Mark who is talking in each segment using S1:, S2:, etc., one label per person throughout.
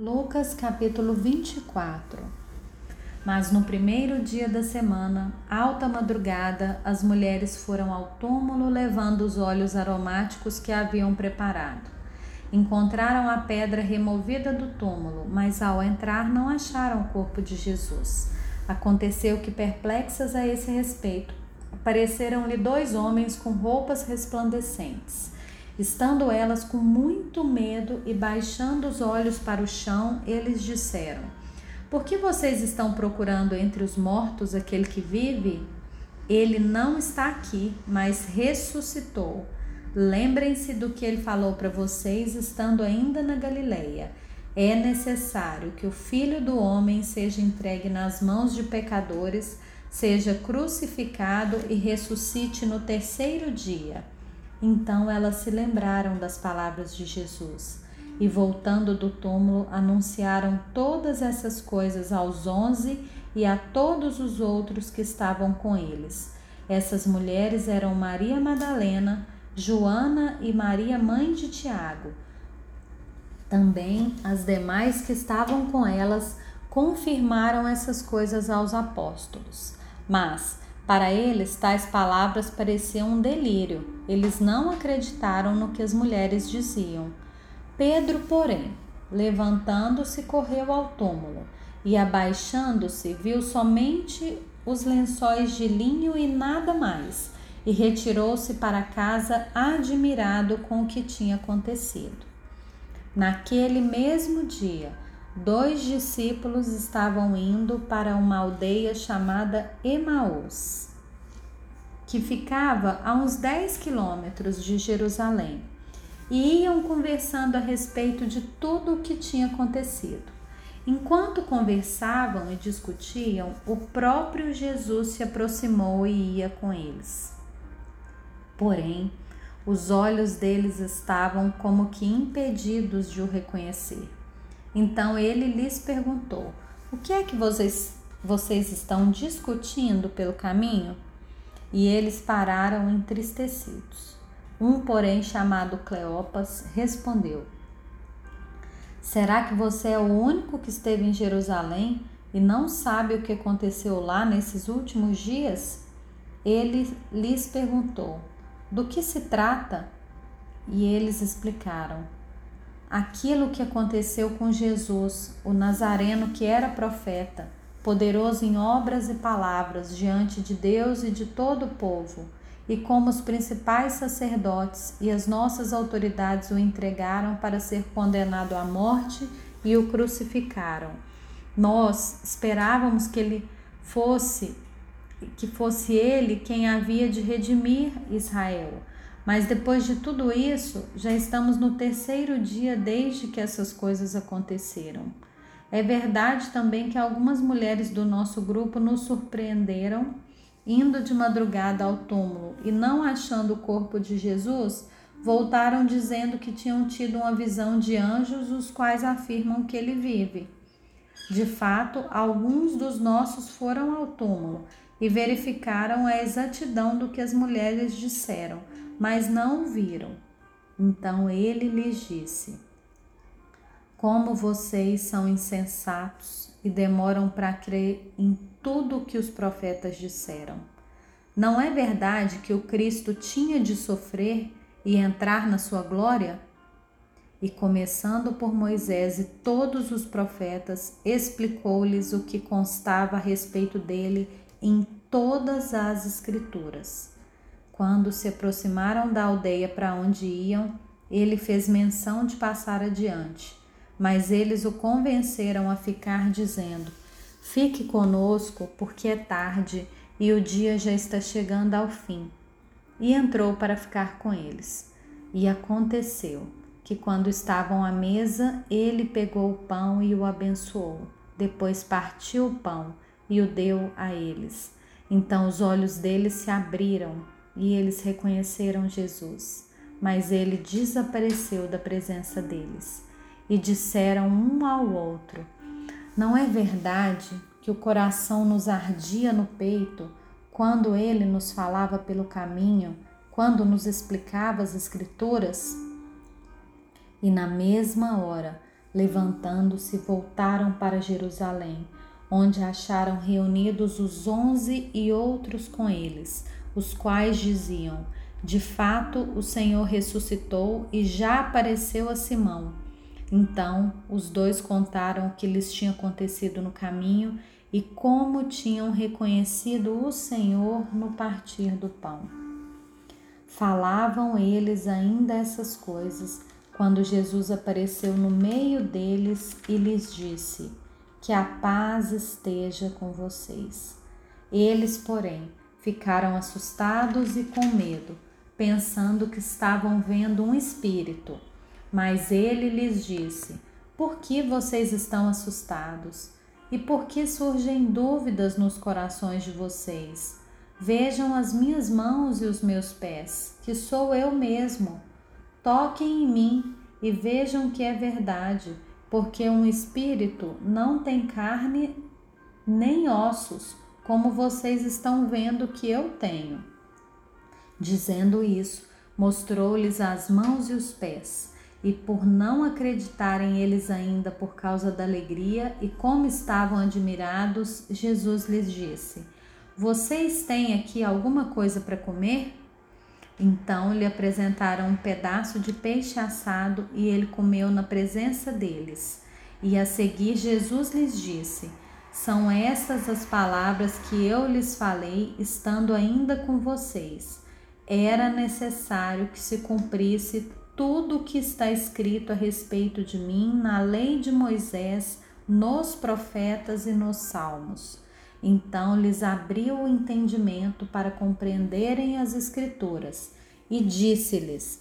S1: Lucas capítulo 24 Mas no primeiro dia da semana, alta madrugada, as mulheres foram ao túmulo levando os óleos aromáticos que haviam preparado. Encontraram a pedra removida do túmulo, mas ao entrar não acharam o corpo de Jesus. Aconteceu que, perplexas a esse respeito, apareceram-lhe dois homens com roupas resplandecentes. Estando elas com muito medo e baixando os olhos para o chão, eles disseram: Por que vocês estão procurando entre os mortos aquele que vive? Ele não está aqui, mas ressuscitou. Lembrem-se do que ele falou para vocês estando ainda na Galileia. É necessário que o Filho do homem seja entregue nas mãos de pecadores, seja crucificado e ressuscite no terceiro dia. Então elas se lembraram das palavras de Jesus e, voltando do túmulo, anunciaram todas essas coisas aos onze e a todos os outros que estavam com eles. Essas mulheres eram Maria Madalena, Joana e Maria, mãe de Tiago. Também as demais que estavam com elas confirmaram essas coisas aos apóstolos. Mas para eles, tais palavras pareciam um delírio. Eles não acreditaram no que as mulheres diziam. Pedro, porém, levantando-se, correu ao túmulo e, abaixando-se, viu somente os lençóis de linho e nada mais, e retirou-se para casa admirado com o que tinha acontecido. Naquele mesmo dia, dois discípulos estavam indo para uma aldeia chamada Emaús, que ficava a uns 10 quilômetros de Jerusalém, e iam conversando a respeito de tudo o que tinha acontecido. Enquanto conversavam e discutiam, o próprio Jesus se aproximou e ia com eles. Porém, os olhos deles estavam como que impedidos de o reconhecer. Então ele lhes perguntou: O que é que vocês, vocês estão discutindo pelo caminho? E eles pararam entristecidos. Um, porém, chamado Cleopas, respondeu: Será que você é o único que esteve em Jerusalém e não sabe o que aconteceu lá nesses últimos dias? Ele lhes perguntou: Do que se trata? E eles explicaram: aquilo que aconteceu com Jesus, o Nazareno que era profeta, poderoso em obras e palavras diante de Deus e de todo o povo, e como os principais sacerdotes e as nossas autoridades o entregaram para ser condenado à morte e o crucificaram. Nós esperávamos que ele fosse que fosse ele quem havia de redimir Israel. Mas depois de tudo isso, já estamos no terceiro dia desde que essas coisas aconteceram. É verdade também que algumas mulheres do nosso grupo nos surpreenderam indo de madrugada ao túmulo e não achando o corpo de Jesus, voltaram dizendo que tinham tido uma visão de anjos, os quais afirmam que ele vive. De fato, alguns dos nossos foram ao túmulo e verificaram a exatidão do que as mulheres disseram mas não o viram. Então ele lhes disse: Como vocês são insensatos e demoram para crer em tudo o que os profetas disseram. Não é verdade que o Cristo tinha de sofrer e entrar na sua glória? E começando por Moisés e todos os profetas, explicou-lhes o que constava a respeito dele em todas as Escrituras. Quando se aproximaram da aldeia para onde iam, ele fez menção de passar adiante, mas eles o convenceram a ficar, dizendo: Fique conosco, porque é tarde e o dia já está chegando ao fim. E entrou para ficar com eles. E aconteceu que, quando estavam à mesa, ele pegou o pão e o abençoou. Depois partiu o pão e o deu a eles. Então os olhos deles se abriram e eles reconheceram Jesus, mas ele desapareceu da presença deles. E disseram um ao outro: Não é verdade que o coração nos ardia no peito quando ele nos falava pelo caminho, quando nos explicava as Escrituras? E na mesma hora Levantando-se, voltaram para Jerusalém, onde acharam reunidos os onze e outros com eles, os quais diziam: De fato, o Senhor ressuscitou e já apareceu a Simão. Então os dois contaram o que lhes tinha acontecido no caminho e como tinham reconhecido o Senhor no partir do pão. Falavam eles ainda essas coisas quando Jesus apareceu no meio deles e lhes disse: Que a paz esteja com vocês. Eles, porém, ficaram assustados e com medo, pensando que estavam vendo um espírito. Mas ele lhes disse: Por que vocês estão assustados? E por que surgem dúvidas nos corações de vocês? Vejam as minhas mãos e os meus pés, que sou eu mesmo. Toquem em mim e vejam que é verdade, porque um espírito não tem carne nem ossos, como vocês estão vendo que eu tenho. Dizendo isso, mostrou-lhes as mãos e os pés. E por não acreditarem eles ainda por causa da alegria e como estavam admirados, Jesus lhes disse: vocês têm aqui alguma coisa para comer? Então lhe apresentaram um pedaço de peixe assado e ele comeu na presença deles. E a seguir Jesus lhes disse: São estas as palavras que eu lhes falei, estando ainda com vocês. Era necessário que se cumprisse tudo o que está escrito a respeito de mim na lei de Moisés, nos profetas e nos salmos. Então lhes abriu o entendimento para compreenderem as Escrituras e disse-lhes: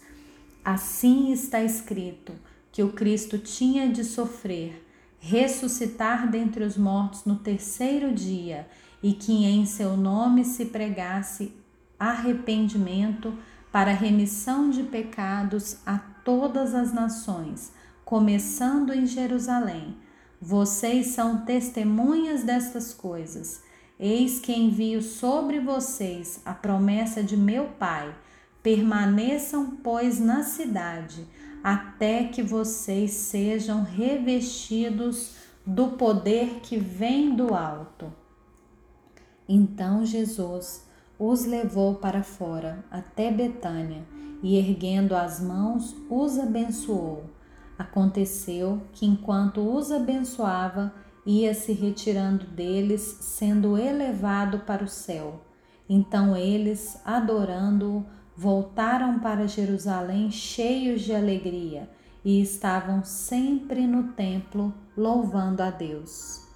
S1: Assim está escrito que o Cristo tinha de sofrer, ressuscitar dentre os mortos no terceiro dia e que em seu nome se pregasse arrependimento para remissão de pecados a todas as nações, começando em Jerusalém. Vocês são testemunhas destas coisas. Eis que envio sobre vocês a promessa de meu Pai. Permaneçam, pois, na cidade, até que vocês sejam revestidos do poder que vem do alto. Então Jesus os levou para fora, até Betânia, e erguendo as mãos, os abençoou. Aconteceu que, enquanto os abençoava, ia se retirando deles, sendo elevado para o céu. Então eles, adorando-o, voltaram para Jerusalém cheios de alegria e estavam sempre no templo louvando a Deus.